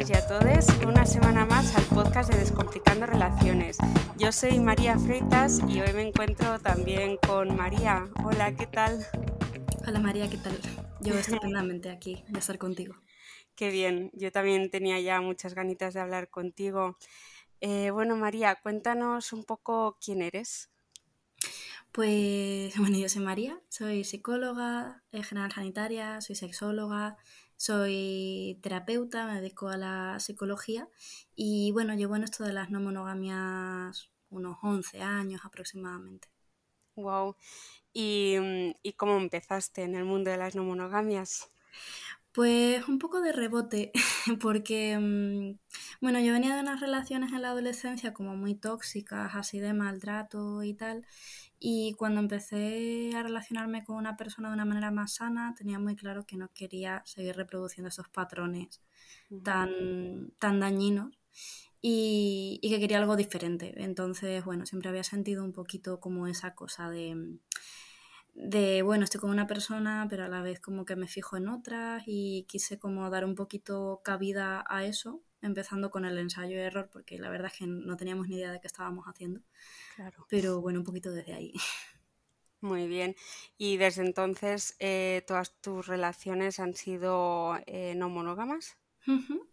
todas y a todos una semana más al podcast de Descomplicando Relaciones. Yo soy María Freitas y hoy me encuentro también con María. Hola, ¿qué tal? Hola María, ¿qué tal? Yo estupendamente aquí de estar contigo. Qué bien, yo también tenía ya muchas ganitas de hablar contigo. Eh, bueno, María, cuéntanos un poco quién eres. Pues bueno, yo soy María, soy psicóloga, eh, general sanitaria, soy sexóloga, soy terapeuta, me dedico a la psicología y bueno, llevo en esto de las no monogamias unos 11 años aproximadamente. Wow. ¿Y, mm, ¿Y cómo empezaste en el mundo de las no monogamias? Pues un poco de rebote, porque, mm, bueno, yo venía de unas relaciones en la adolescencia como muy tóxicas, así de maltrato y tal, y cuando empecé a relacionarme con una persona de una manera más sana, tenía muy claro que no quería seguir reproduciendo esos patrones tan, tan dañinos y, y, que quería algo diferente. Entonces, bueno, siempre había sentido un poquito como esa cosa de, de, bueno, estoy con una persona, pero a la vez como que me fijo en otras y quise como dar un poquito cabida a eso empezando con el ensayo de error, porque la verdad es que no teníamos ni idea de qué estábamos haciendo. Claro. Pero bueno, un poquito desde ahí. Muy bien. Y desde entonces, eh, ¿todas tus relaciones han sido eh, no monógamas?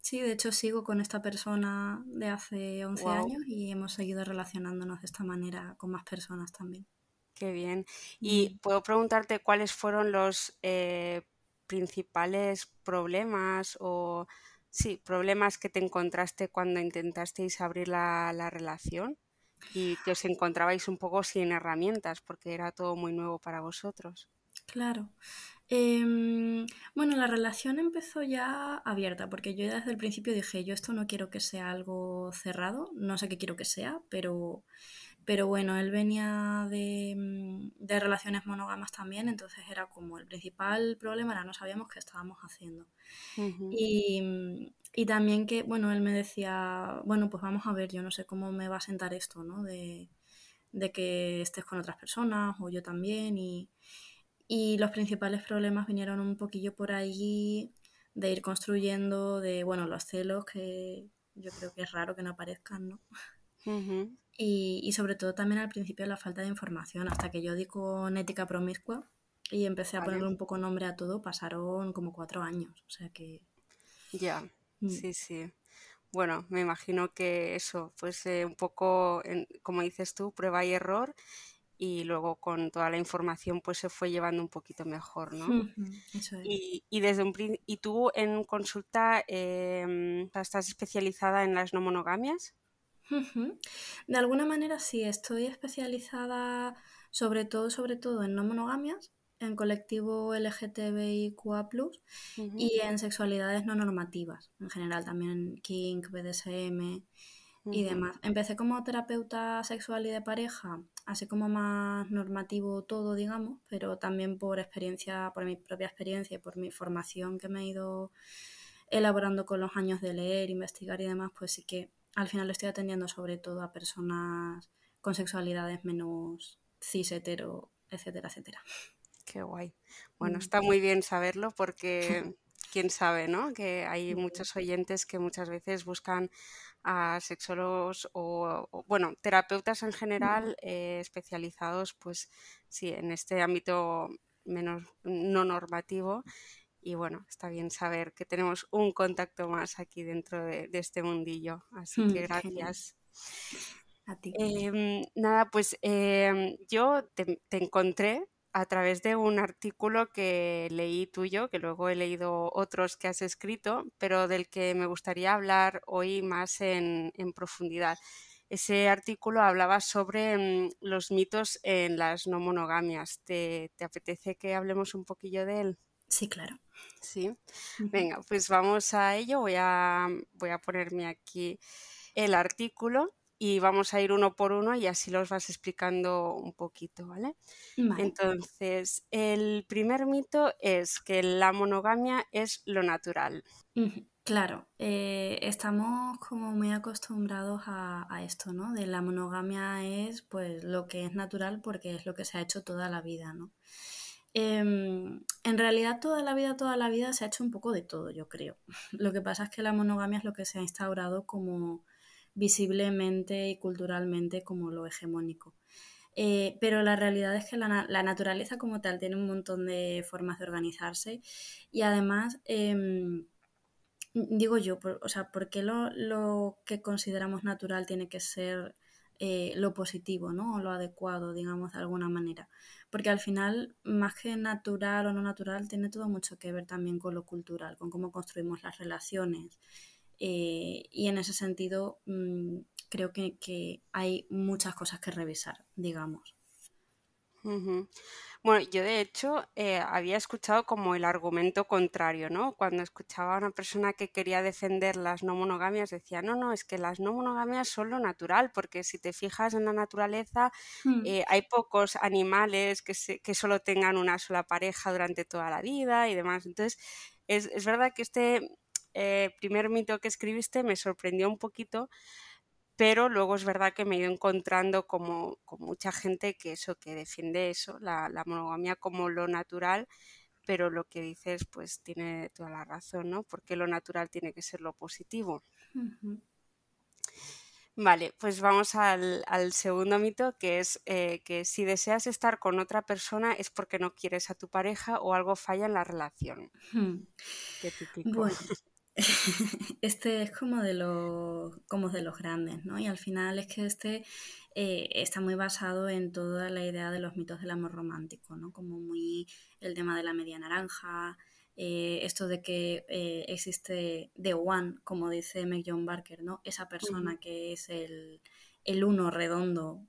Sí, de hecho sigo con esta persona de hace 11 años y hemos seguido relacionándonos de esta manera con más personas también. Qué bien. Y puedo preguntarte cuáles fueron los eh, principales problemas o Sí, problemas que te encontraste cuando intentasteis abrir la, relación y que os encontrabais un poco sin herramientas porque era todo muy nuevo para vosotros. Claro. Em, bueno, la relación empezó ya abierta, porque yo desde el principio dije, yo esto no quiero que sea algo cerrado, no sé qué quiero que sea, pero pero bueno, él venía mm, de, relaciones monógamas también, entonces era como el principal problema era no sabíamos qué estábamos haciendo. y, mm, y, también que, bueno, él me decía, bueno, pues vamos a ver, yo no sé cómo me va a sentar esto, ¿no? De, de que estés con otras personas o yo también. Y, y los principales problemas vinieron un poquillo por ahí de ir construyendo, de, bueno, los celos que yo creo que es raro que no aparezcan, ¿no? Y, sobre todo también al principio la falta de información, hasta que yo di con ética promiscua y empecé a ponerle un poco nombre a todo, pasaron como cuatro años, o sea que... Ya, mm. sí, sí. Bueno, me imagino que eso fuese un poco, como dices tú, prueba y error y luego con toda la información pues se fue llevando un poquito mejor, ¿no? Eso es. y, y, desde un, y tú en consulta em, estás especializada en las no monogamias. De alguna manera sí, estoy especializada sobre todo, sobre todo en no monogamias, en colectivo LGTBIQA+, y en sexualidades no normativas, en general también kink, BDSM y demás. Empecé como terapeuta sexual y de pareja, así como más normativo todo, digamos, pero también por experiencia, por mi propia experiencia y por mi formación que me he ido elaborando con los años de leer, investigar y demás, pues sí que al final estoy atendiendo sobre todo a personas con sexualidades menos cis, hetero, etcétera, etcétera. Qué guay. Bueno, mm. está muy bien saberlo porque quién sabe, ¿no? Que hay muchos oyentes que muchas veces buscan a sexólogos o, bueno, terapeutas en general eh, especializados, pues sí, en este ámbito menos no normativo y bueno, está bien saber que tenemos un contacto más aquí dentro de, este mundillo. Así que mm, gracias. A ti. Em, nada, pues em, yo te, encontré a través de un artículo que leí tuyo, que luego he leído otros que has escrito, pero del que me gustaría hablar hoy más en, profundidad. Ese artículo hablaba sobre em, los mitos en las no monogamias. ¿Te, ¿Te apetece que hablemos un poquillo de él? Sí, claro. Sí. Venga, pues vamos a ello. Voy a, voy a ponerme aquí el artículo y vamos a ir uno por uno y así los vas explicando un poquito, ¿vale? Entonces, el primer mito es que la monogamia es lo natural. Claro, eh, estamos como muy acostumbrados a, a, esto, ¿no? De la monogamia es pues lo que es natural porque es lo que se ha hecho toda la vida, ¿no? Em, en realidad toda la vida, toda la vida se ha hecho un poco de todo, yo creo. Lo que pasa es que la monogamia es lo que se ha instaurado como visiblemente y culturalmente como lo hegemónico. Eh, pero la realidad es que la, naturaleza como tal tiene un montón de formas de organizarse y además, em, digo yo, o sea, ¿por qué lo, que consideramos natural tiene que ser eh, lo positivo, ¿no? O lo adecuado, digamos, de alguna manera? Porque al final, más que natural o no natural, tiene todo mucho que ver también con lo cultural, con cómo construimos las relaciones. Eh, y en ese sentido, mm, creo que, hay muchas cosas que revisar, digamos. Bueno, yo de hecho eh, había escuchado como el argumento contrario, ¿no? Cuando escuchaba a una persona que quería defender las no monogamias, decía, no, no, es que las no monogamias son lo natural, porque si te fijas en la naturaleza, hmm. eh, hay pocos animales que, que solo tengan una sola pareja durante toda la vida y demás. Entonces, es, es verdad que este eh, primer mito que escribiste me sorprendió un poquito pero luego es verdad que me he ido encontrando como con mucha gente que eso, que defiende eso, la, monogamia como lo natural, pero lo que dices pues tiene toda la razón, ¿no? Porque lo natural tiene que ser lo positivo. Vale, pues vamos al, segundo mito, que es eh, que si deseas estar con otra persona es porque no quieres a tu pareja o algo falla en la relación. Qué típico. este es como de los, como de los grandes, ¿no? Y al final es que este eh, está muy basado en toda la idea de los mitos del amor romántico, ¿no? Como muy el tema de la media naranja, eh, esto de que eh, existe The One, como dice Meg John Barker, ¿no? Esa persona que es el, uno redondo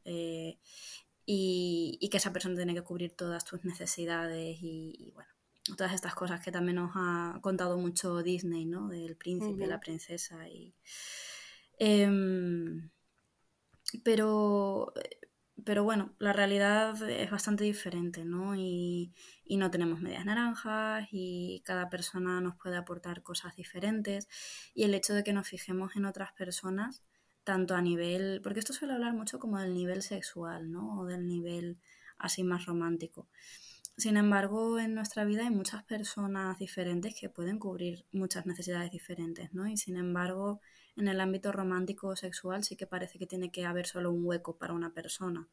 y, que esa persona tiene que cubrir todas tus necesidades y bueno, todas estas cosas que también nos ha contado mucho Disney, ¿no? Del príncipe, la princesa y... Em, pero, pero bueno, la realidad es bastante diferente, ¿no? Y, y, no tenemos medias naranjas y cada persona nos puede aportar cosas diferentes y el hecho de que nos fijemos en otras personas, tanto a nivel, porque esto suele hablar mucho como del nivel sexual, ¿no? O del nivel así más romántico. Sin embargo, en nuestra vida hay muchas personas diferentes que pueden cubrir muchas necesidades diferentes, ¿no? Y sin embargo, en el ámbito romántico o sexual sí que parece que tiene que haber solo un hueco para una persona,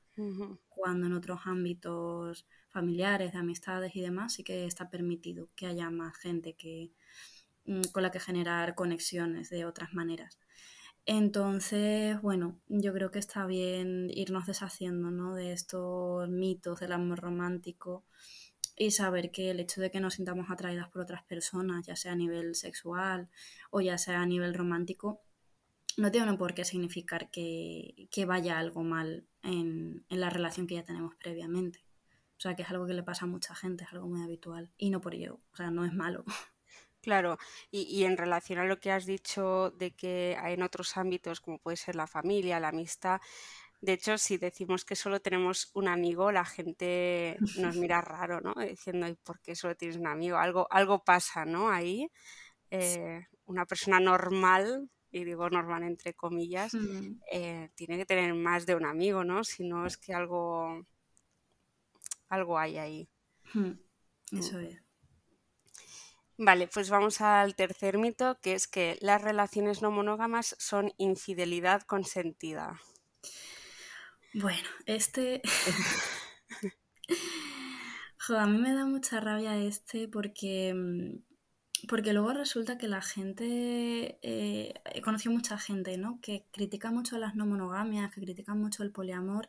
cuando en otros ámbitos familiares, de amistades y demás sí que está permitido que haya más gente que, mm, con la que generar conexiones de otras maneras. Entonces, bueno, yo creo que está bien irnos deshaciendo ¿no? de estos mitos del amor romántico y saber que el hecho de que nos sintamos atraídas por otras personas, ya sea a nivel sexual o ya sea a nivel romántico, no tiene por qué significar que, vaya algo mal en, en, la relación que ya tenemos previamente. O sea, que es algo que le pasa a mucha gente, es algo muy habitual. Y no por ello, o sea, no es malo. Claro, y, en relación a lo que has dicho de que hay en otros ámbitos, como puede ser la familia, la amistad, de hecho, si decimos que solo tenemos un amigo, la gente nos mira raro, ¿no? Diciendo, ¿y por qué solo tienes un amigo? Algo, algo pasa, ¿no? Ahí, eh, una persona normal, y digo normal entre comillas, mm. eh, tiene que tener más de un amigo, ¿no? Si no es que algo, algo hay ahí. Mm. Eso es. Vale, pues vamos al tercer mito, que es que las relaciones no monógamas son infidelidad consentida. Bueno, este... a mí me da mucha rabia este porque, mm, porque luego resulta que la gente, eh, he conocido mucha gente, ¿no? Que critica mucho las no monogamias, que critica mucho el poliamor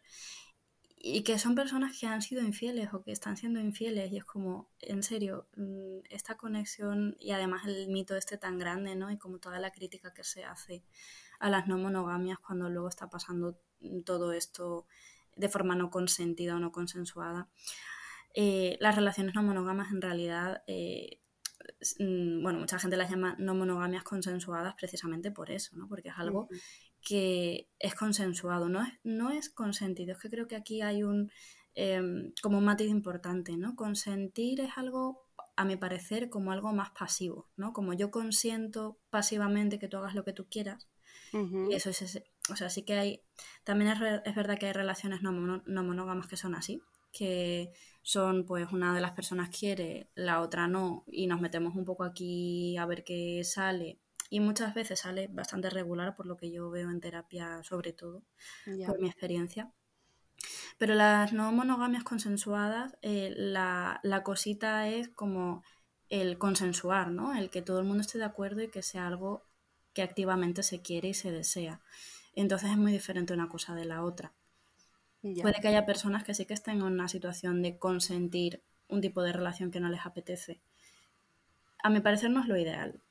y que son personas que han sido infieles o que están siendo infieles y es como, en serio, mm, esta conexión y además el mito este tan grande, ¿no? Y como toda la crítica que se hace a las no monogamias cuando luego está pasando todo esto de forma no consentida o no consensuada. Eh, las relaciones no monógamas en realidad, eh, mm, bueno, mucha gente las llama no monogamias consensuadas precisamente por eso, ¿no? Porque es algo que es consensuado, no es, no es consentido. Es que creo que aquí hay un, em, como un matiz importante, ¿no? Consentir es algo, a mi parecer, como algo más pasivo, ¿no? Como yo consiento pasivamente que tú hagas lo que tú quieras. Y eso es, o sea, sí que hay, también es, verdad que hay relaciones no, monógamas que son así, que son pues una de las personas quiere, la otra no, y nos metemos un poco aquí a ver qué sale. Y muchas veces sale bastante regular por lo que yo veo en terapia, sobre todo, por mi experiencia. Pero las no monogamias consensuadas, eh, la, la cosita es como el consensuar, ¿no? El que todo el mundo esté de acuerdo y que sea algo que activamente se quiere y se desea. Entonces es muy diferente una cosa de la otra. Puede que haya personas que sí que estén en una situación de consentir un tipo de relación que no les apetece. A mi parecer no es lo ideal,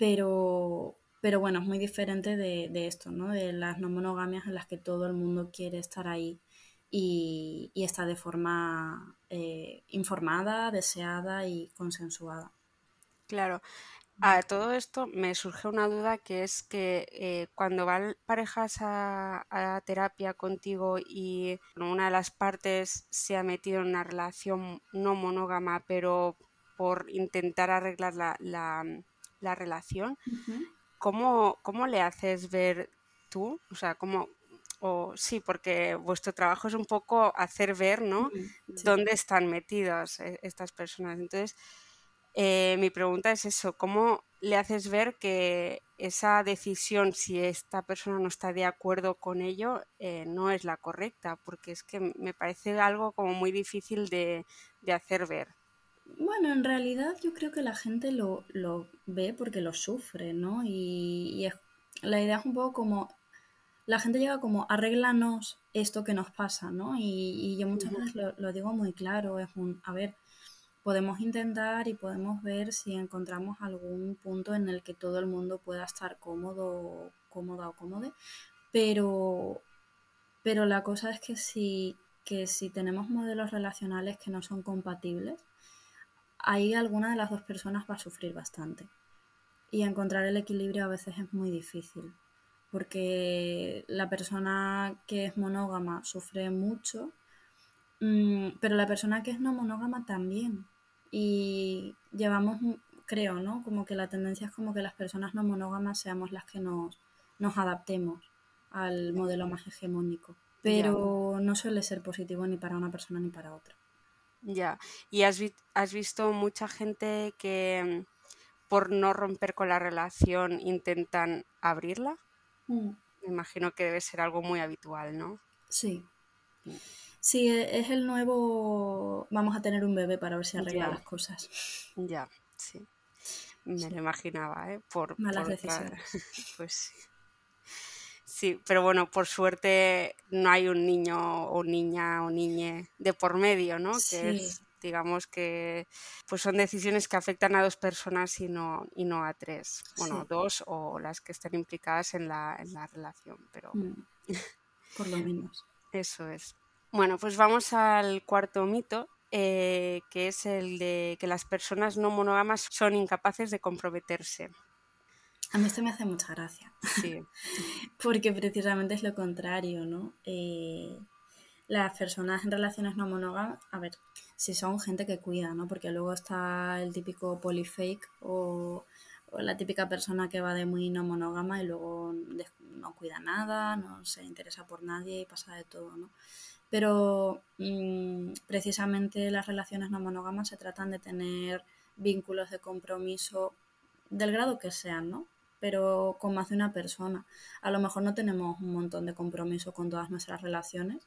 pero, pero bueno, es muy diferente de, esto, ¿no? De las no monogamias en las que todo el mundo quiere estar ahí y, está de forma eh, informada, deseada y consensuada. Claro, a todo esto me surge una duda que es que eh, cuando van parejas a, terapia contigo y una de las partes se ha metido en una relación no monógama, pero por intentar arreglar la, relación, ¿cómo, le haces ver tú? O sea, ¿cómo, o sí, porque vuestro trabajo es un poco hacer ver, ¿no? Dónde están metidas eh, estas personas. Entonces, eh, mi pregunta es eso, ¿cómo le haces ver que esa decisión, si esta persona no está de acuerdo con ello, eh, no es la correcta? Porque es que me parece algo como muy difícil de, hacer ver. Bueno, en realidad yo creo que la gente lo, ve porque lo sufre, ¿no? Y, la idea es un poco como, la gente llega como, arréglanos esto que nos pasa, ¿no? Y, yo muchas veces lo, lo, digo muy claro, es un, a ver, podemos intentar y podemos ver si encontramos algún punto en el que todo el mundo pueda estar cómodo, cómoda o cómodo, pero, pero la cosa es que si, que si tenemos modelos relacionales que no son compatibles, ahí alguna de las dos personas va a sufrir bastante. Y encontrar el equilibrio a veces es muy difícil, porque la persona que es monógama sufre mucho Mm, pero la persona que es no monógama también. Y llevamos, creo, ¿no? Como que la tendencia es como que las personas no monógamas seamos las que nos, nos adaptemos al modelo más hegemónico. Pero no suele ser positivo ni para una persona ni para otra. Ya, y has, has visto mucha gente que mm, por no romper con la relación intentan abrirla. Mm. Me imagino que debe ser algo muy habitual, ¿no? Sí. Sí, e, es el nuevo. Vamos a tener un bebé para ver si arregla las cosas. Ya, sí. Me lo imaginaba, ¿eh? Por, Malas decisiones. Pues sí. Sí, pero bueno, por suerte no hay un niño o niña o niñe de por medio, ¿no? Que es, digamos que pues son decisiones que afectan a dos personas y no, y no a tres. Bueno, dos o las que estén implicadas en la, en la relación, pero... Mm. Por lo menos. Eso es. Bueno, pues vamos al cuarto mito, eh, que es el de que las personas no monógamas son incapaces de comprometerse. A mí esto me hace mucha gracia. Sí. Porque precisamente es lo contrario, ¿no? Eh, las personas en relaciones no monógamas, a ver, si son gente que cuida, ¿no? Porque luego está el típico polyfake o, o la típica persona que va de muy no monógama y luego no cuida nada, no se interesa por nadie y pasa de todo, ¿no? pero mm, precisamente las relaciones no monógamas se tratan de tener vínculos de compromiso del grado que sean, ¿no? Pero con más de una persona. A lo mejor no tenemos un montón de compromiso con todas nuestras relaciones,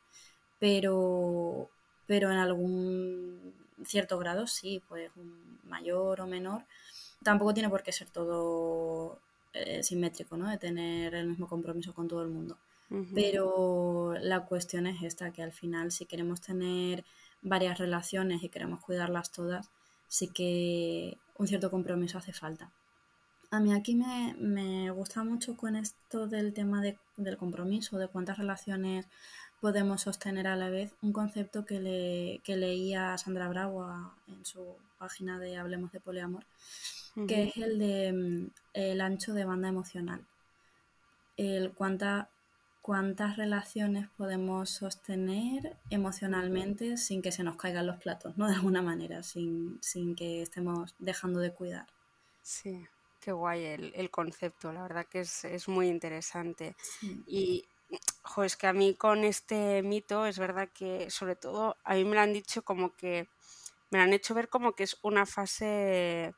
pero, pero en algún cierto grado sí, pues un mayor o menor. Tampoco tiene por qué ser todo eh, simétrico, ¿no? De tener el mismo compromiso con todo el mundo. Pero la cuestión es esta, que al final si queremos tener varias relaciones y queremos cuidarlas todas, sí que un cierto compromiso hace falta. A mí aquí me, gusta mucho con esto del tema del compromiso, de cuántas relaciones podemos sostener a la vez, un concepto que, le, que leía Sandra Bravo en su página de Hablemos de Poliamor, que es el de mm, el ancho de banda emocional. El cuánta cuántas relaciones podemos sostener emocionalmente sin que se nos caigan los platos, ¿no? De alguna manera, sin, que estemos dejando de cuidar. Sí, qué guay el, concepto, la verdad que es, muy interesante. Y jo, es que a mí con este mito es verdad que sobre todo a mí me lo han dicho como que me lo han hecho ver como que es una fase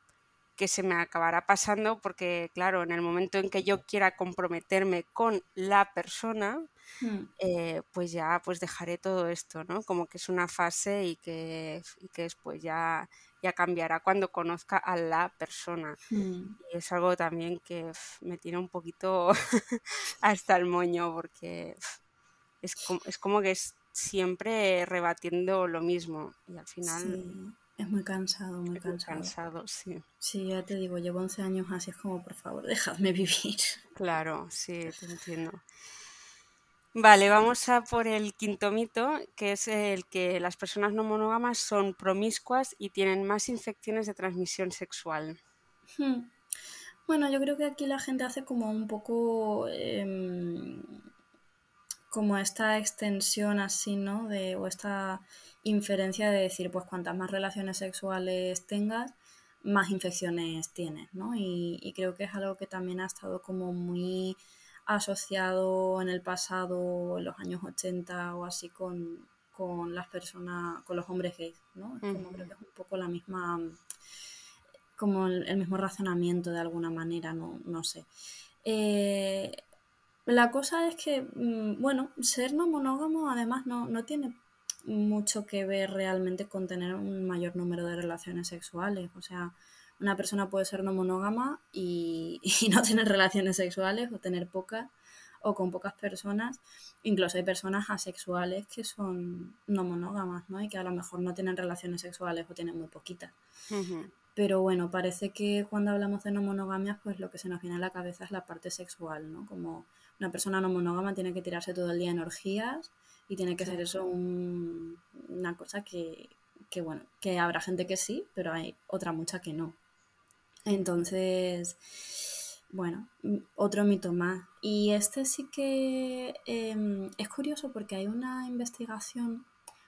que se me acabará pasando porque, claro, en el momento en que yo quiera comprometerme con la persona, Hmm, eh, pues ya pues dejaré todo esto, ¿no? Como que es una fase y que, y que después ya, ya cambiará cuando conozca a la persona. hmm. Y es algo también que me tiene un poquito hasta el moño porque es como, es como que es siempre rebatiendo lo mismo y al final Sí, es muy cansado, muy es muy cansado. cansado, sí. Sí, ya te digo, llevo 11 años así, es como, por favor, dejadme vivir. Claro, sí, te entiendo. Vale, vamos a por el quinto mito, que es el que las personas no monógamas son promiscuas y tienen más infecciones de transmisión sexual. Hmm. Bueno, yo creo que aquí la gente hace como un poco em, como esta extensión así, ¿no? De, o esta inferencia de decir, pues cuantas más relaciones sexuales tengas, más infecciones tienes, ¿no? Y, y creo que es algo que también ha estado como muy asociado en el pasado, en los años 80 o así, con, con las personas, con los hombres gays, ¿no? Es como creo que es un poco la misma, como el, el mismo razonamiento de alguna manera, no, no sé. Eh, la cosa es que, mm, bueno, ser no monógamo además no, no tiene mucho que ver realmente con tener un mayor número de relaciones sexuales. O sea, una persona puede ser no monógama y, y no tener relaciones sexuales o tener pocas o con pocas personas. Incluso hay personas asexuales que son no monógamas, ¿no? Y que a lo mejor no tienen relaciones sexuales o tienen muy poquitas. Pero bueno, parece que cuando hablamos de no monogamias, pues lo que se nos viene a la cabeza es la parte sexual, ¿no? Como una persona no monógama tiene que tirarse todo el día en orgías y tiene que ser eso un- una cosa que, que, bueno, que habrá gente que sí, pero hay otra mucha que no. Entonces, bueno, otro mito más. Y este sí que em, es curioso porque hay una investigación,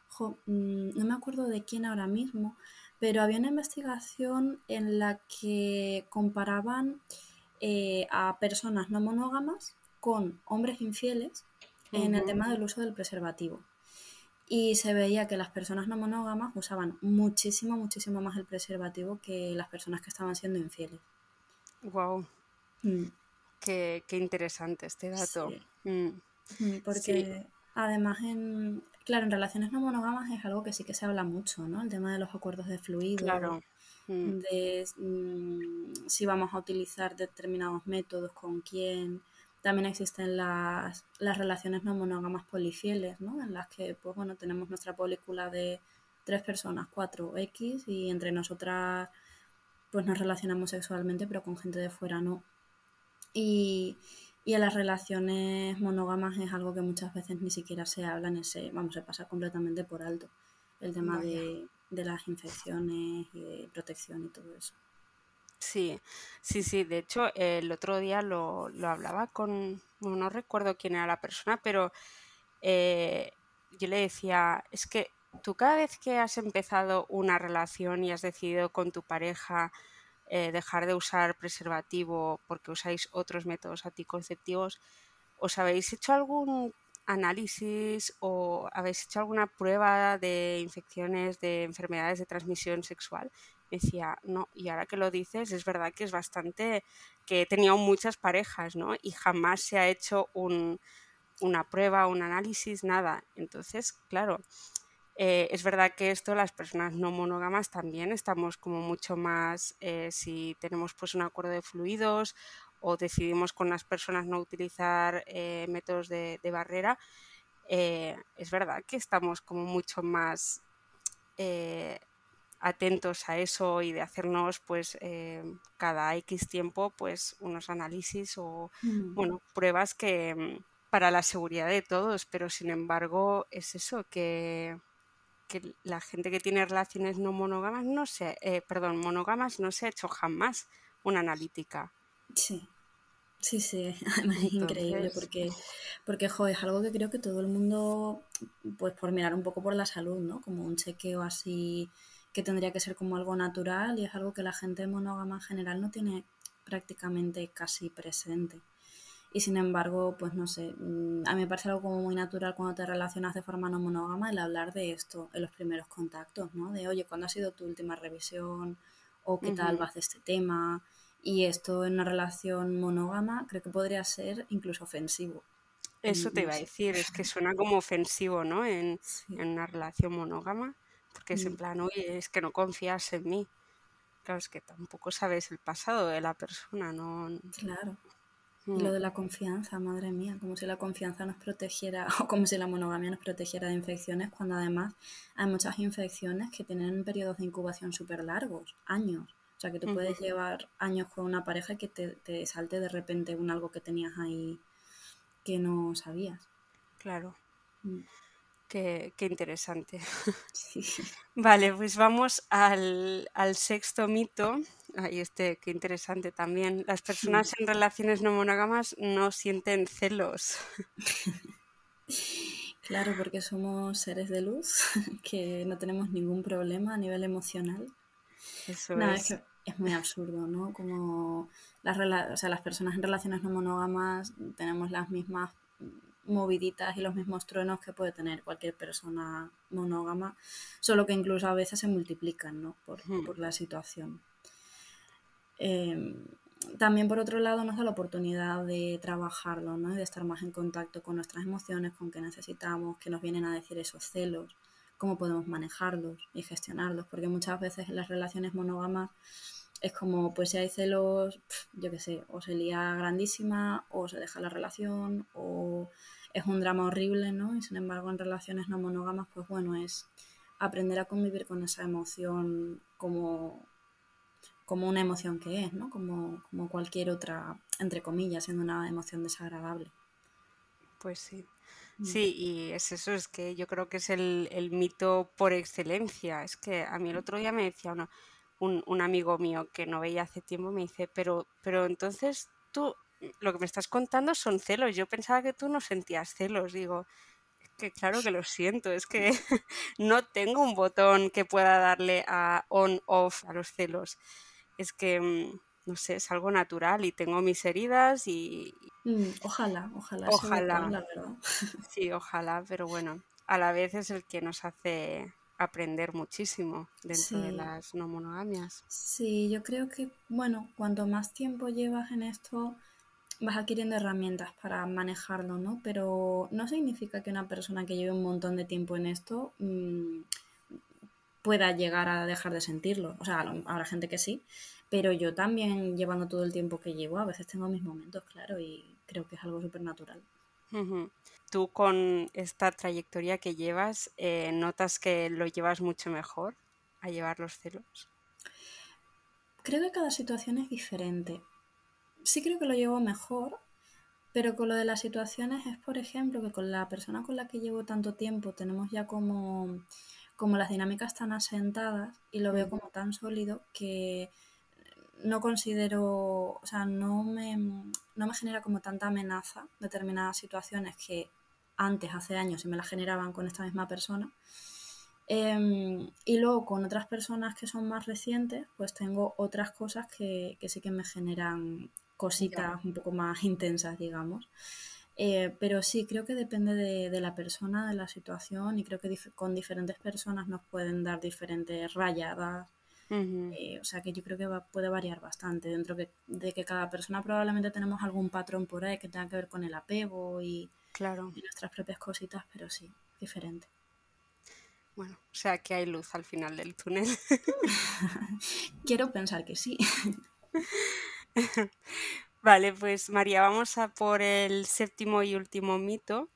jo, mm, no me acuerdo de quién ahora mismo, pero había una investigación en la que comparaban eh, a personas no monógamas con hombres infieles en el tema del uso del preservativo. Y se veía que las personas no monógamas usaban muchísimo, muchísimo más el preservativo que las personas que estaban siendo infieles. Wow, Mm, qué, qué interesante este dato. Sí, Mm, Mm, Sí, porque además en, claro, en relaciones no monógamas es algo que sí que se habla mucho, ¿no? El tema de los acuerdos de fluido, claro. Mm, de mm, si vamos a utilizar determinados métodos, con quién. También existen las, las relaciones no monógamas polifieles, ¿no? En las que, pues bueno, tenemos nuestra película de tres personas, cuatro X, y entre nosotras pues nos relacionamos sexualmente, pero con gente de fuera no. Y, y en las relaciones monógamas es algo que muchas veces ni siquiera se habla, ni se, vamos, se pasa completamente por alto. El tema de, de las infecciones y de protección y todo eso. Sí, sí, sí. De hecho, el otro día lo, lo hablaba con, no recuerdo quién era la persona, pero eh, yo le decía, es que tú cada vez que has empezado una relación y has decidido con tu pareja eh, dejar de usar preservativo porque usáis otros métodos anticonceptivos, ¿os habéis hecho algún análisis o habéis hecho alguna prueba de infecciones, de enfermedades de transmisión sexual? Decía, no, y ahora que lo dices, es verdad que es bastante, que he tenido muchas parejas, ¿no? Y jamás se ha hecho un, una prueba, un análisis, nada. Entonces, claro, eh, es verdad que esto las personas no monógamas también estamos como mucho más, eh, si tenemos pues un acuerdo de fluidos o decidimos con las personas no utilizar eh, métodos de, barrera, es verdad que estamos como mucho más atentos a eso y de hacernos pues eh, cada X tiempo pues unos análisis o Mm, bueno, pruebas que mm, para la seguridad de todos, pero sin embargo es eso, que, que la gente que tiene relaciones no monógamas no se, eh, perdón, monógamas no se ha hecho jamás una analítica. Sí, sí, sí, además es increíble porque, porque jo, es algo que creo que todo el mundo, pues por mirar un poco por la salud, ¿no? Como un chequeo así que tendría que ser como algo natural y es algo que la gente monógama en general no tiene prácticamente casi presente. Y sin embargo, pues no sé, mm, a mí me parece algo como muy natural cuando te relacionas de forma no monógama el hablar de esto en los primeros contactos, ¿no? De, oye, ¿cuándo ha sido tu última revisión? ¿O qué tal vas de este tema? Y esto en una relación monógama creo que podría ser incluso ofensivo. Eso te iba a decir, es que suena como ofensivo, ¿no? En, en una relación monógama, porque es en mm. plan, oye, es que no confías en mí. Claro, es que tampoco sabes el pasado de la persona, ¿no? Claro. Y lo mm. de la confianza, madre mía, como si la confianza nos protegiera o como si la monogamia nos protegiera de infecciones, cuando además hay muchas infecciones que tienen periodos de incubación súper largos, años. O sea, que tú puedes llevar años con una pareja y que te, salte de repente un algo que tenías ahí que no sabías. Claro. Mm. Qué, interesante. Vale, pues vamos al, al sexto mito, Ay, este, qué interesante también. Las personas en relaciones no monógamas no sienten celos. Claro, porque somos seres de luz, que no tenemos ningún problema a nivel emocional. Eso es. es. muy absurdo, ¿no? Como las, o sea, las personas en relaciones no monógamas tenemos las mismas moviditas y los mismos truenos que puede tener cualquier persona monógama, solo que incluso a veces se multiplican, ¿no? Por, por la situación. Em, también por otro lado nos da la oportunidad de trabajarlo, ¿no? de estar más en contacto con nuestras emociones, con qué necesitamos, qué nos vienen a decir esos celos, cómo podemos manejarlos y gestionarlos, porque muchas veces en las relaciones monógamas es como, pues si hay celos, yo qué sé, o se lía grandísima, o se deja la relación, o es un drama horrible, ¿no? Y sin embargo en relaciones no monógamas, pues bueno, es aprender a convivir con esa emoción como como una emoción que es, ¿no? Como, como cualquier otra, entre comillas, siendo una emoción desagradable. Pues sí. Mm. Sí, y es eso, es que yo creo que es el, mito por excelencia. Es que a mí el otro día me decía un, un, amigo mío que no veía hace tiempo, me dice, pero, pero entonces tú, lo que me estás contando son celos. Yo pensaba que tú no sentías celos. Digo, que claro que lo siento, es que no tengo un botón que pueda darle a on-off a los celos es que, mm, no sé, es algo natural y tengo mis heridas y... Mm, ojalá, ojalá. Ojalá. la verdad. Sí, ojalá, pero bueno, a la vez es el que nos hace aprender muchísimo dentro de las no monogamias. Sí, yo creo que, bueno, cuanto más tiempo llevas en esto, vas adquiriendo herramientas para manejarlo, ¿no? Pero no significa que una persona que lleve un montón de tiempo en esto mm, pueda llegar a dejar de sentirlo. O sea, habrá gente que sí, pero yo también, llevando todo el tiempo que llevo, a veces tengo mis momentos, claro, y creo que es algo súper natural. ¿Tú con esta trayectoria que llevas, eh, notas que lo llevas mucho mejor a llevar los celos? Creo que cada situación es diferente. Sí creo que lo llevo mejor, pero con lo de las situaciones es, por ejemplo, que con la persona con la que llevo tanto tiempo tenemos ya como como las dinámicas tan asentadas y lo veo como tan sólido que no considero, o sea, no me, no me genera como tanta amenaza determinadas situaciones que antes, hace años, se me las generaban con esta misma persona. Em, y luego con otras personas que son más recientes, pues tengo otras cosas que, que sí que me generan cositas un poco más intensas, digamos. Eh, pero sí, creo que depende de, la persona, de la situación y creo que con diferentes personas nos pueden dar diferentes rayadas. Eh, o sea que yo creo que puede variar bastante dentro de que cada persona probablemente tenemos algún patrón por ahí que tenga que ver con el apego y, claro. y nuestras propias cositas, pero sí, diferente. Bueno, o sea que hay luz al final del túnel. Quiero pensar que sí. Vale, pues María, vamos a por el séptimo y último mito,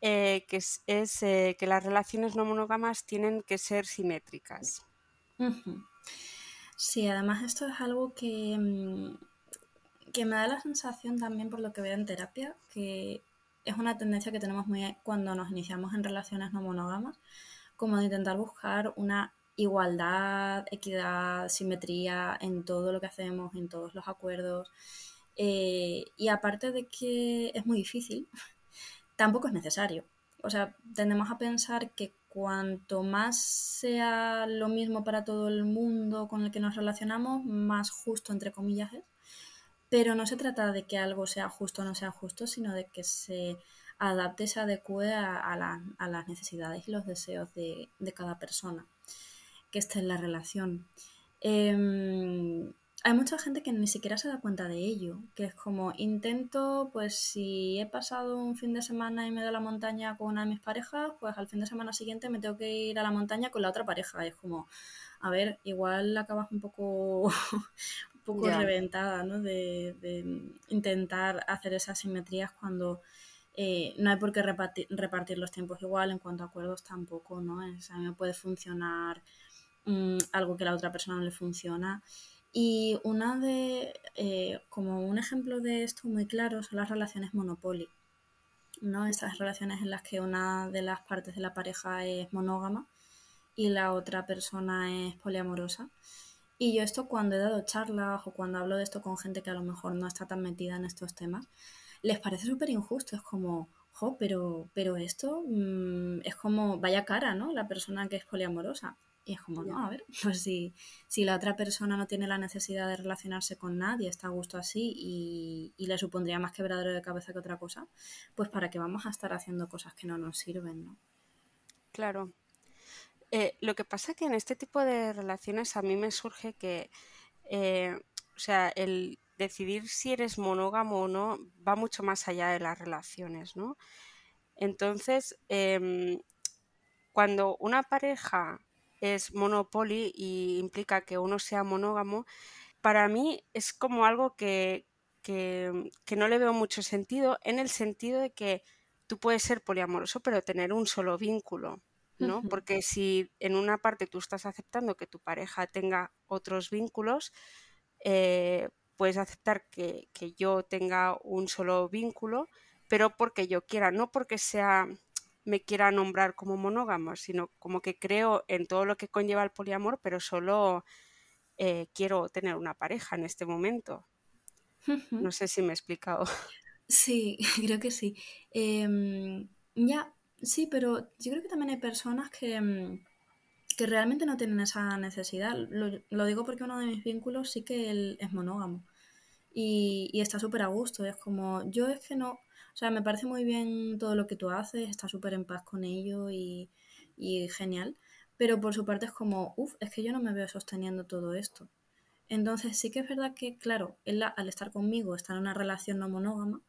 eh, que es, que las relaciones no monógamas tienen que ser simétricas. Sí, además esto es algo que, mm, que me da la sensación también por lo que veo en terapia, que es una tendencia que tenemos muy cuando nos iniciamos en relaciones no monógamas, como de intentar buscar una igualdad, equidad, simetría en todo lo que hacemos, en todos los acuerdos. Eh, y aparte de que es muy difícil, tampoco es necesario. O sea, tendemos a pensar que cuanto más sea lo mismo para todo el mundo con el que nos relacionamos, más justo, entre comillas, es. pero no se trata de que algo sea justo o no sea justo, sino de que se adapte, se adecue a, las necesidades y los deseos de, cada persona que esté en la relación. Em, hay mucha gente que ni siquiera se da cuenta de ello, que es como intento, pues si he pasado un fin de semana y me he a la montaña con una de mis parejas, pues al fin de semana siguiente me tengo que ir a la montaña con la otra pareja. es como, a ver, igual acabas un poco, un poco reventada, ¿no? De, intentar hacer esas simetrías cuando eh, no hay por qué repartir, los tiempos igual, en cuanto a acuerdos tampoco, ¿no? Es, a mí me puede funcionar mm, algo que a la otra persona no le funciona. Y una de, eh, como un ejemplo de esto muy claro, son las relaciones Monopoly. ¿no? Estas relaciones en las que una de las partes de la pareja es monógama y la otra persona es poliamorosa. Y yo esto cuando he dado charlas o cuando hablo de esto con gente que a lo mejor no está tan metida en estos temas, les parece súper injusto. Es como, jo, pero, pero esto mm, es como, vaya cara, ¿no? La persona que es poliamorosa. Y es como, no, a ver, pues si, si la otra persona no tiene la necesidad de relacionarse con nadie, está a gusto así y, y, le supondría más quebradero de cabeza que otra cosa, pues para qué vamos a estar haciendo cosas que no nos sirven, ¿no? Claro. Eh, lo que pasa que en este tipo de relaciones a mí me surge que, eh, o sea, el decidir si eres monógamo o no va mucho más allá de las relaciones, ¿no? Entonces, em, cuando una pareja es monopoly y implica que uno sea monógamo, para mí es como algo que, que, no le veo mucho sentido en el sentido de que tú puedes ser poliamoroso pero tener un solo vínculo, ¿no? Porque si en una parte tú estás aceptando que tu pareja tenga otros vínculos, eh, puedes aceptar que, que, yo tenga un solo vínculo, pero porque yo quiera, no porque sea me quiera nombrar como monógamo, sino como que creo en todo lo que conlleva el poliamor, pero solo eh, quiero tener una pareja en este momento. No sé si me he explicado. Sí, creo que sí. Em, ya, sí, pero yo creo que también hay personas que, em, que realmente no tienen esa necesidad. Lo, digo porque uno de mis vínculos sí que él es monógamo y, y está súper a gusto. Es como, yo es que no, o sea, me parece muy bien todo lo que tú haces, está súper en paz con ello y, genial. Pero por su parte es como, uff, es que yo no me veo sosteniendo todo esto. Entonces sí que es verdad que, claro, él al estar conmigo está en una relación no monógama,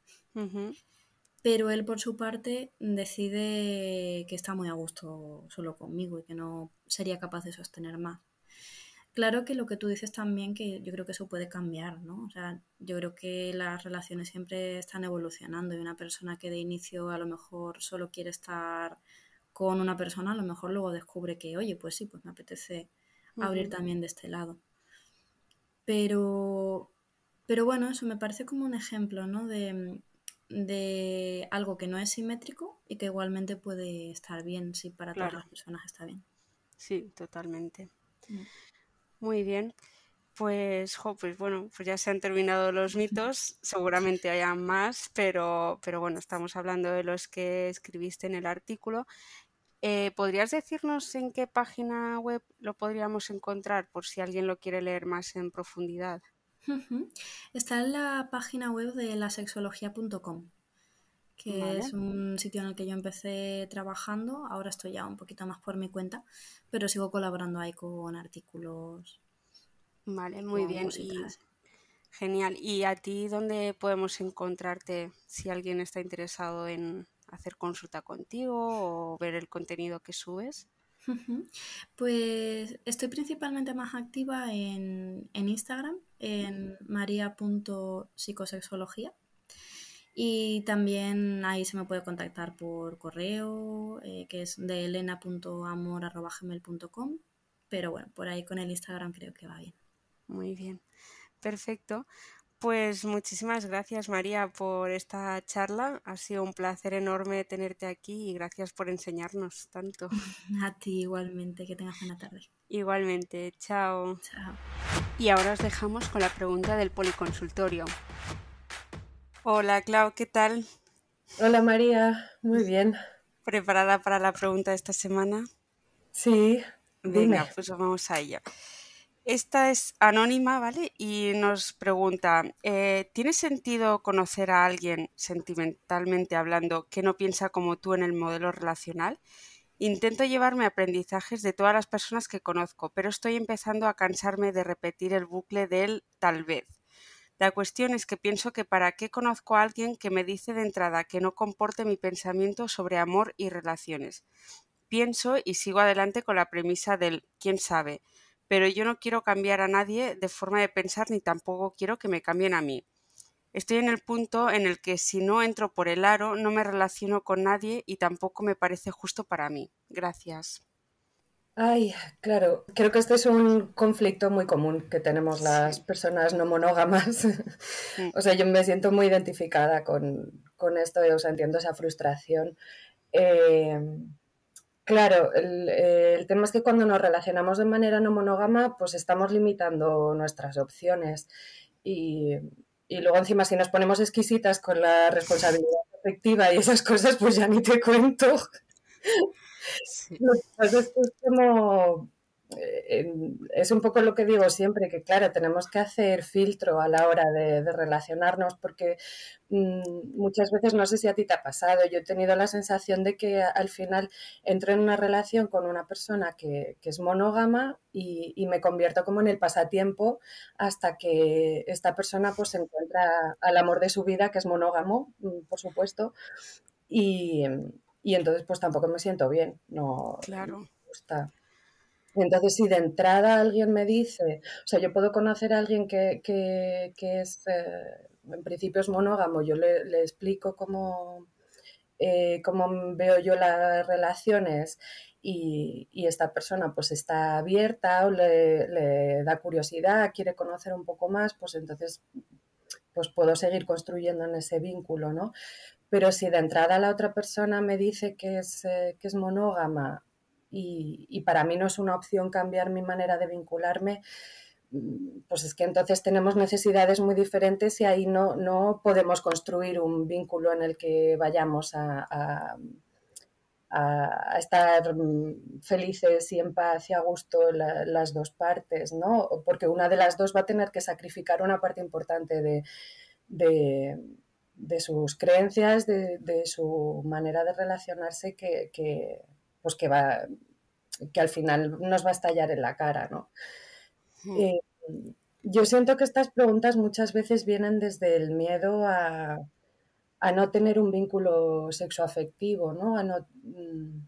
pero él por su parte decide que está muy a gusto solo conmigo y que no sería capaz de sostener más. Claro que lo que tú dices también, que yo creo que eso puede cambiar, ¿no? O sea, yo creo que las relaciones siempre están evolucionando y una persona que de inicio a lo mejor solo quiere estar con una persona, a lo mejor luego descubre que, oye, pues sí, pues me apetece abrir también de este lado. Pero, pero bueno, eso me parece como un ejemplo, ¿no? De, de algo que no es simétrico y que igualmente puede estar bien, si para todas las personas está bien. Sí, totalmente. Mm. Muy bien. Pues, pues bueno, pues ya se han terminado los mitos, seguramente haya más, pero, pero bueno, estamos hablando de los que escribiste en el artículo. Eh, ¿Podrías decirnos en qué página web lo podríamos encontrar por si alguien lo quiere leer más en profundidad? Está en la página web de lasexología.com, que es un sitio en el que yo empecé trabajando. Ahora estoy ya un poquito más por mi cuenta, pero sigo colaborando ahí con artículos. Vale, muy bien. genial. ¿Y a ti dónde podemos encontrarte si alguien está interesado en hacer consulta contigo o ver el contenido que subes? Pues estoy principalmente más activa en, en Instagram, en maria.psicosexología. Y también ahí se me puede contactar por correo, eh, que es de elena.amor.gmail.com. Pero bueno, por ahí con el Instagram creo que va bien. Muy bien, perfecto. Pues muchísimas gracias María por esta charla. Ha sido un placer enorme tenerte aquí y gracias por enseñarnos tanto. A ti igualmente, que tengas buena tarde. Igualmente, chao. Chao. Y ahora os dejamos con la pregunta del policonsultorio. Hola, Clau, ¿qué tal? Hola, María. Muy bien. ¿Preparada para la pregunta de esta semana? Sí. Venga, pues vamos a ello. esta es anónima, ¿vale? Y nos pregunta, eh, ¿tiene sentido conocer a alguien sentimentalmente hablando que no piensa como tú en el modelo relacional? Intento llevarme aprendizajes de todas las personas que conozco, pero estoy empezando a cansarme de repetir el bucle del tal vez. La cuestión es que pienso que para qué conozco a alguien que me dice de entrada que no comporte mi pensamiento sobre amor y relaciones. Pienso y sigo adelante con la premisa del quién sabe, pero yo no quiero cambiar a nadie de forma de pensar ni tampoco quiero que me cambien a mí. Estoy en el punto en el que si no entro por el aro no me relaciono con nadie y tampoco me parece justo para mí. Gracias. Ay, claro, creo que este es un conflicto muy común que tenemos las personas no monógamas. Mm. o sea, yo me siento muy identificada con, esto, o sea, entiendo esa frustración. Eh, claro, el, tema es que cuando nos relacionamos de manera no monógama, pues estamos limitando nuestras opciones. Y, y luego encima si nos ponemos exquisitas con la responsabilidad afectiva y esas cosas, pues ya ni te cuento. Es como eh, es un poco lo que digo siempre, que claro, tenemos que hacer filtro a la hora de, relacionarnos porque mm, muchas veces, no sé si a ti te ha pasado, yo he tenido la sensación de que al final entro en una relación con una persona que, es monógama y, me convierto como en el pasatiempo hasta que esta persona pues encuentra al amor de su vida, que es monógamo, mm, por supuesto, y, y entonces pues tampoco me siento bien, no, claro. me gusta. Entonces, si de entrada alguien me dice, o sea, yo puedo conocer a alguien que, es, eh, en principio es monógamo, yo le, explico cómo, eh, cómo veo yo las relaciones y, esta persona pues está abierta o le, le, da curiosidad, quiere conocer un poco más, pues entonces pues puedo seguir construyendo en ese vínculo, ¿no? Pero si de entrada la otra persona me dice que es, eh, que es monógama y, para mí no es una opción cambiar mi manera de vincularme, mm, pues es que entonces tenemos necesidades muy diferentes y ahí no, no podemos construir un vínculo en el que vayamos a, a, estar mm, felices y en paz y a gusto las dos partes, ¿no? Porque una de las dos va a tener que sacrificar una parte importante de, sus creencias, de, su manera de relacionarse que, que pues que va que al final nos va a estallar en la cara, ¿no? Eh, yo siento que estas preguntas muchas veces vienen desde el miedo a, no tener un vínculo sexoafectivo, ¿no? Mm,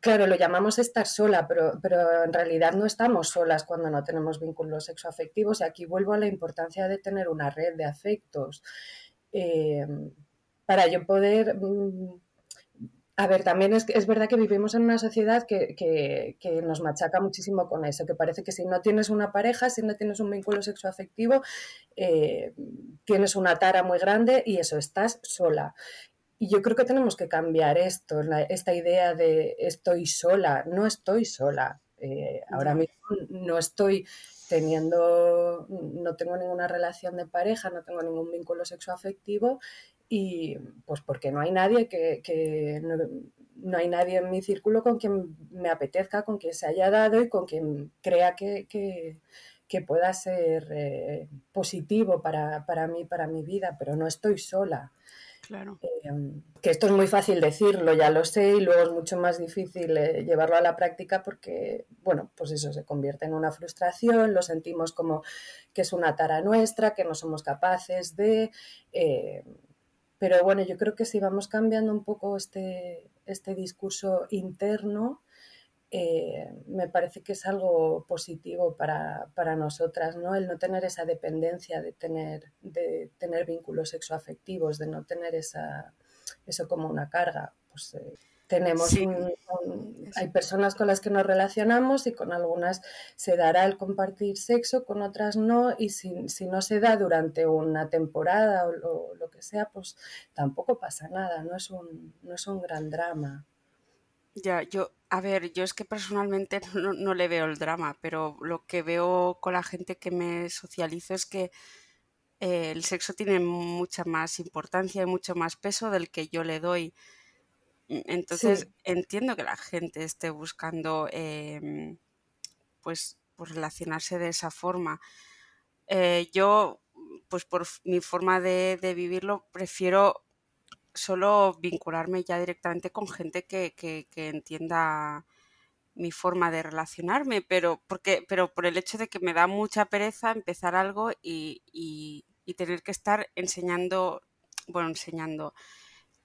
claro, lo llamamos estar sola, pero, pero, en realidad no estamos solas cuando no tenemos vínculos sexoafectivos. Y aquí vuelvo a la importancia de tener una red de afectos. Eh, para yo poder mm, a ver, también es, es verdad que vivimos en una sociedad que, nos machaca muchísimo con eso, que parece que si no tienes una pareja, si no tienes un vínculo sexoafectivo, eh, tienes una tara muy grande y eso, estás sola. Y yo creo que tenemos que cambiar esto, esta idea de estoy sola, no estoy sola. Eh, ahora mismo no estoy teniendo, no tengo ninguna relación de pareja, no tengo ningún vínculo sexoafectivo y pues porque no hay nadie que, no, hay nadie en mi círculo con quien me apetezca, con quien se haya dado y con quien crea que, pueda ser eh, positivo para, para, mí, para mi vida, pero no estoy sola. Claro. Em, que esto es muy fácil decirlo, ya lo sé, y luego es mucho más difícil eh, llevarlo a la práctica porque, bueno, pues eso se convierte en una frustración, lo sentimos como que es una tara nuestra, que no somos capaces de... Eh, pero bueno, yo creo que si vamos cambiando un poco este, este discurso interno, eh, me parece que es algo positivo para, nosotras, ¿no? El no tener esa dependencia de tener, de tener vínculos sexoafectivos, de no tener esa, eso como una carga. Pues, eh, tenemos hay personas con las que nos relacionamos y con algunas se dará el compartir sexo, con otras no, y si, no se da durante una temporada o, lo que sea, pues tampoco pasa nada, no es un, no es un gran drama. Ya, yo, a ver, yo es que personalmente no, le veo el drama, pero lo que veo con la gente que me socializo es que eh, el sexo tiene mucha más importancia y mucho más peso del que yo le doy. Entonces entiendo que la gente esté buscando em, pues pues, relacionarse de esa forma. Eh, yo, pues por mi forma de, vivirlo, prefiero solo vincularme ya directamente con gente que, entienda mi forma de relacionarme, pero, porque, pero por el hecho de que me da mucha pereza empezar algo y, y tener que estar enseñando, bueno, enseñando,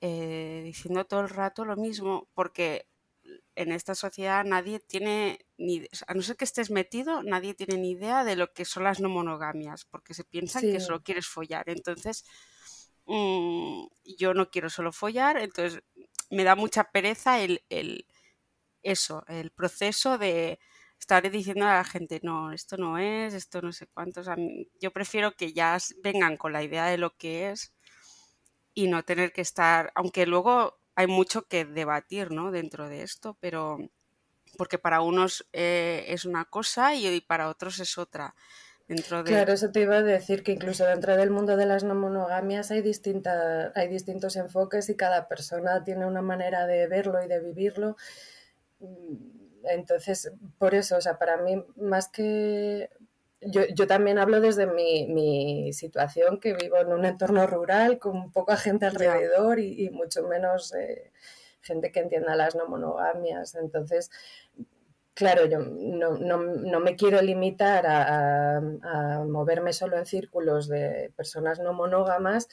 eh, diciendo todo el rato lo mismo, porque en esta sociedad nadie tiene ni a no ser que estés metido, nadie tiene ni idea de lo que son las no monogamias, porque se piensa que solo quieres follar. Entonces, mm, yo no quiero solo follar, entonces me da mucha pereza el, el eso, el proceso de estar diciendo a la gente, no, esto no es, esto no sé cuántos. yo prefiero que ya vengan con la idea de lo que es y no tener que estar, aunque luego hay mucho que debatir ¿no? dentro de esto, pero porque para unos eh, es una cosa y para otros es otra. Dentro de... Claro, eso te iba a decir que incluso dentro del mundo de las no monogamias hay, distinta, hay distintos enfoques y cada persona tiene una manera de verlo y de vivirlo. Entonces, por eso, o sea, para mí, más que yo, yo, también hablo desde mi, mi, situación, que vivo en un entorno rural con poca gente alrededor y, mucho menos eh, gente que entienda las no monogamias. Entonces, claro, yo no, no, no me quiero limitar a, moverme solo en círculos de personas no monógamas,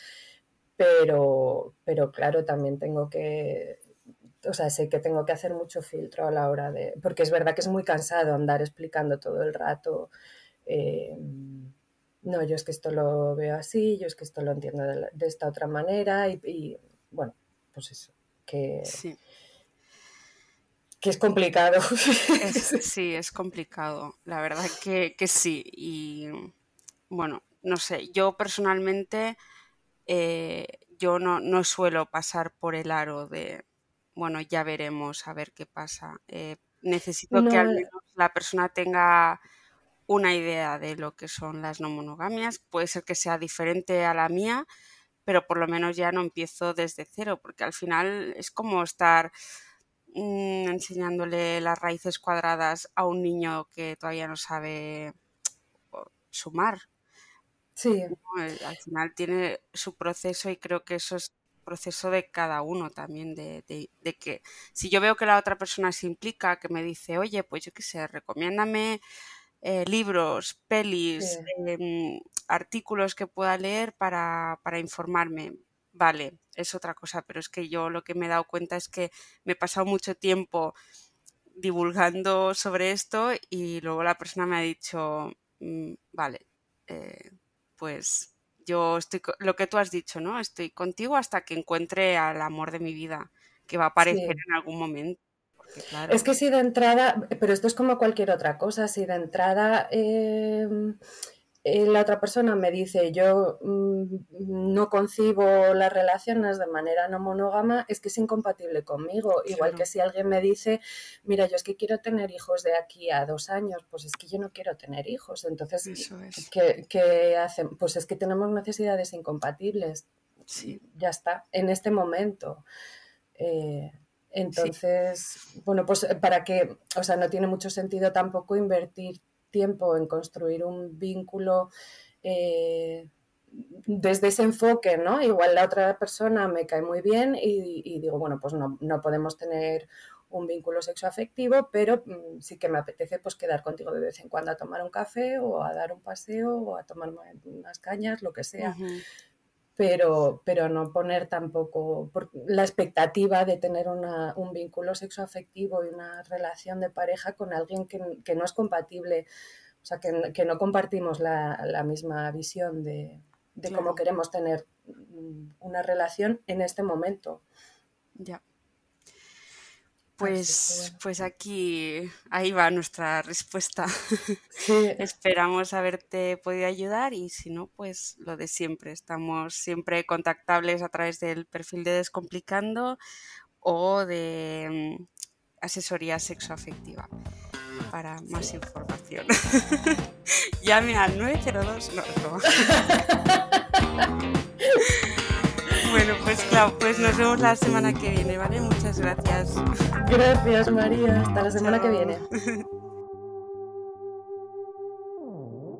pero, pero claro, también tengo que o sea, sé que tengo que hacer mucho filtro a la hora de, porque es verdad que es muy cansado andar explicando todo el rato eh, no, yo es que esto lo veo así, yo es que esto lo entiendo de, esta otra manera y, bueno, pues eso, que, que es complicado. sí, es complicado, la verdad que, sí. Y bueno, no sé, yo personalmente eh, yo no, no, suelo pasar por el aro de, bueno, ya veremos a ver qué pasa. Eh, necesito que al menos la persona tenga una idea de lo que son las no monogamias. Puede ser que sea diferente a la mía, pero por lo menos ya no empiezo desde cero, porque al final es como estar mm, enseñándole las raíces cuadradas a un niño que todavía no sabe sumar. Sí. Al final tiene su proceso y creo que eso es proceso de cada uno también, de, de, que si yo veo que la otra persona se implica, que me dice, oye, pues yo qué sé, recomiéndame eh, libros, pelis, em, artículos que pueda leer para, informarme. Vale, es otra cosa, pero es que yo lo que me he dado cuenta es que me he pasado mucho tiempo divulgando sobre esto y luego la persona me ha dicho, mm, vale, eh, pues yo estoy, lo que tú has dicho, ¿no? Estoy contigo hasta que encuentre al amor de mi vida, que va a aparecer en algún momento. Es que si de entrada, pero esto es como cualquier otra cosa, si de entrada eh, la otra persona me dice yo mm, no concibo las relaciones de manera no monógama, es que es incompatible conmigo. Igual que si alguien me dice, mira, yo es que quiero tener hijos de aquí a dos años, pues es que yo no quiero tener hijos. Entonces, ¿qué, hacen? Pues es que tenemos necesidades incompatibles. Sí. Ya está, en este momento. Eh, entonces, bueno, pues eh, para que, o sea, no tiene mucho sentido tampoco invertir tiempo en construir un vínculo eh, desde ese enfoque, ¿no? Igual la otra persona me cae muy bien y, digo, bueno, pues no, no, podemos tener un vínculo sexoafectivo, pero mm, sí que me apetece pues quedar contigo de vez en cuando a tomar un café o a dar un paseo o a tomar unas cañas, lo que sea pero, pero no poner tampoco la expectativa de tener un vínculo sexoafectivo y una relación de pareja con alguien que, no es compatible, o sea, que, no compartimos la, misma visión de, cómo queremos tener una relación en este momento. Ya. Pues, pues aquí, ahí va nuestra respuesta. Esperamos haberte podido ayudar y si no, pues lo de siempre. Estamos siempre contactables a través del perfil de Descomplicando o de mm, asesoría sexoafectiva para más información. Llame al 902. No, no. Bueno, pues claro, pues nos vemos la semana que viene, ¿vale? Muchas gracias. Gracias, María. Hasta la semana que viene.